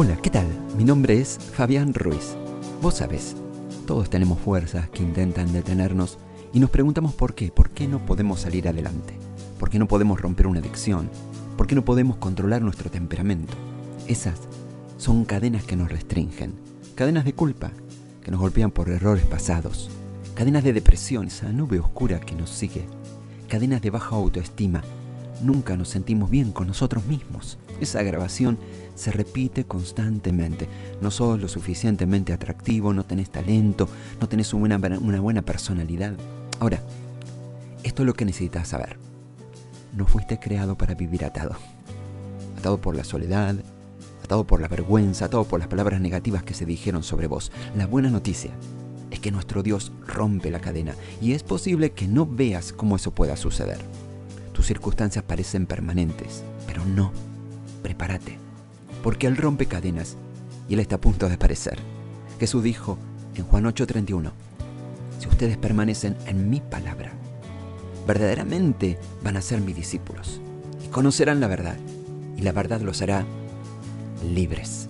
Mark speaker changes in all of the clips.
Speaker 1: Hola, ¿qué tal? Mi nombre es Fabián Ruiz. Vos sabés, todos tenemos fuerzas que intentan detenernos y nos preguntamos por qué, por qué no podemos salir adelante, por qué no podemos romper una adicción, por qué no podemos controlar nuestro temperamento. Esas son cadenas que nos restringen, cadenas de culpa que nos golpean por errores pasados, cadenas de depresión, esa nube oscura que nos sigue, cadenas de baja autoestima. Nunca nos sentimos bien con nosotros mismos. Esa grabación se repite constantemente. No sos lo suficientemente atractivo, no tenés talento, no tenés una, una buena personalidad. Ahora, esto es lo que necesitas saber. No fuiste creado para vivir atado. Atado por la soledad, atado por la vergüenza, atado por las palabras negativas que se dijeron sobre vos. La buena noticia es que nuestro Dios rompe la cadena y es posible que no veas cómo eso pueda suceder. Tus circunstancias parecen permanentes, pero no. Prepárate, porque Él rompe cadenas y Él está a punto de aparecer. Jesús dijo en Juan 8:31, si ustedes permanecen en mi palabra, verdaderamente van a ser mis discípulos y conocerán la verdad, y la verdad los hará libres.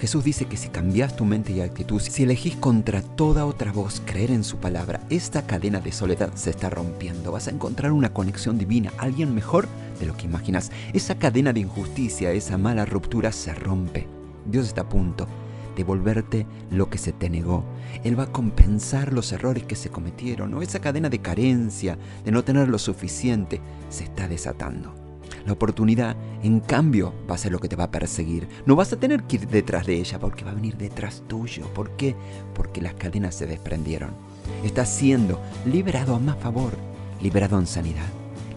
Speaker 1: Jesús dice que si cambias tu mente y actitud, si elegís contra toda otra voz creer en su palabra, esta cadena de soledad se está rompiendo. Vas a encontrar una conexión divina, alguien mejor de lo que imaginas. Esa cadena de injusticia, esa mala ruptura se rompe. Dios está a punto de volverte lo que se te negó. Él va a compensar los errores que se cometieron. ¿no? Esa cadena de carencia, de no tener lo suficiente, se está desatando. La oportunidad, en cambio, va a ser lo que te va a perseguir. No vas a tener que ir detrás de ella porque va a venir detrás tuyo. ¿Por qué? Porque las cadenas se desprendieron. Estás siendo liberado a más favor, liberado en sanidad,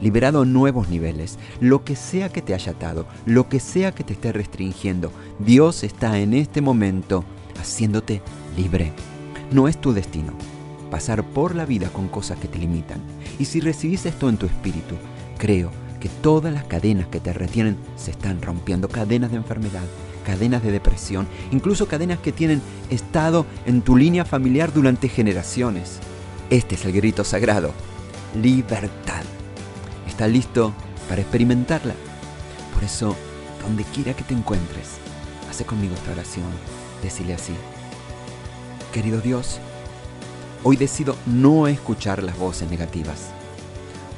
Speaker 1: liberado a nuevos niveles. Lo que sea que te haya atado, lo que sea que te esté restringiendo, Dios está en este momento haciéndote libre. No es tu destino pasar por la vida con cosas que te limitan. Y si recibís esto en tu espíritu, creo que todas las cadenas que te retienen se están rompiendo, cadenas de enfermedad, cadenas de depresión, incluso cadenas que tienen estado en tu línea familiar durante generaciones. Este es el grito sagrado, libertad. ¿Estás listo para experimentarla? Por eso, donde quiera que te encuentres, hace conmigo esta oración, decile así. Querido Dios, hoy decido no escuchar las voces negativas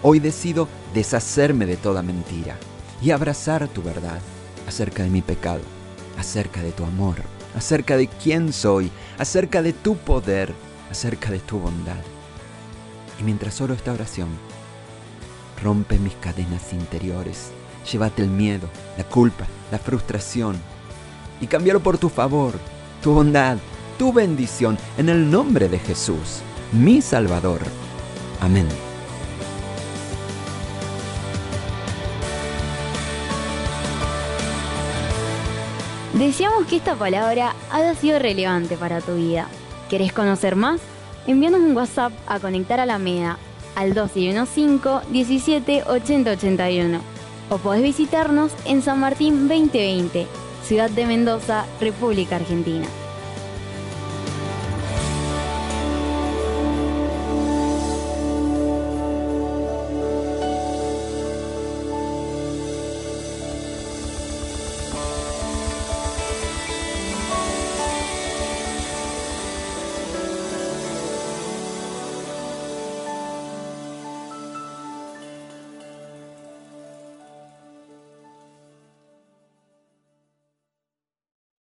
Speaker 1: Hoy decido deshacerme de toda mentira y abrazar tu verdad acerca de mi pecado, acerca de tu amor, acerca de quién soy, acerca de tu poder, acerca de tu bondad. Y mientras oro esta oración, rompe mis cadenas interiores, llévate el miedo, la culpa, la frustración y cámbialo por tu favor, tu bondad, tu bendición en el nombre de Jesús, mi Salvador. Amén.
Speaker 2: Deseamos que esta palabra haya sido relevante para tu vida. ¿Querés conocer más? Envíanos un WhatsApp a Conectar a la MEDA al 215 17 80 81 o podés visitarnos en San Martín 2020, Ciudad de Mendoza, República Argentina.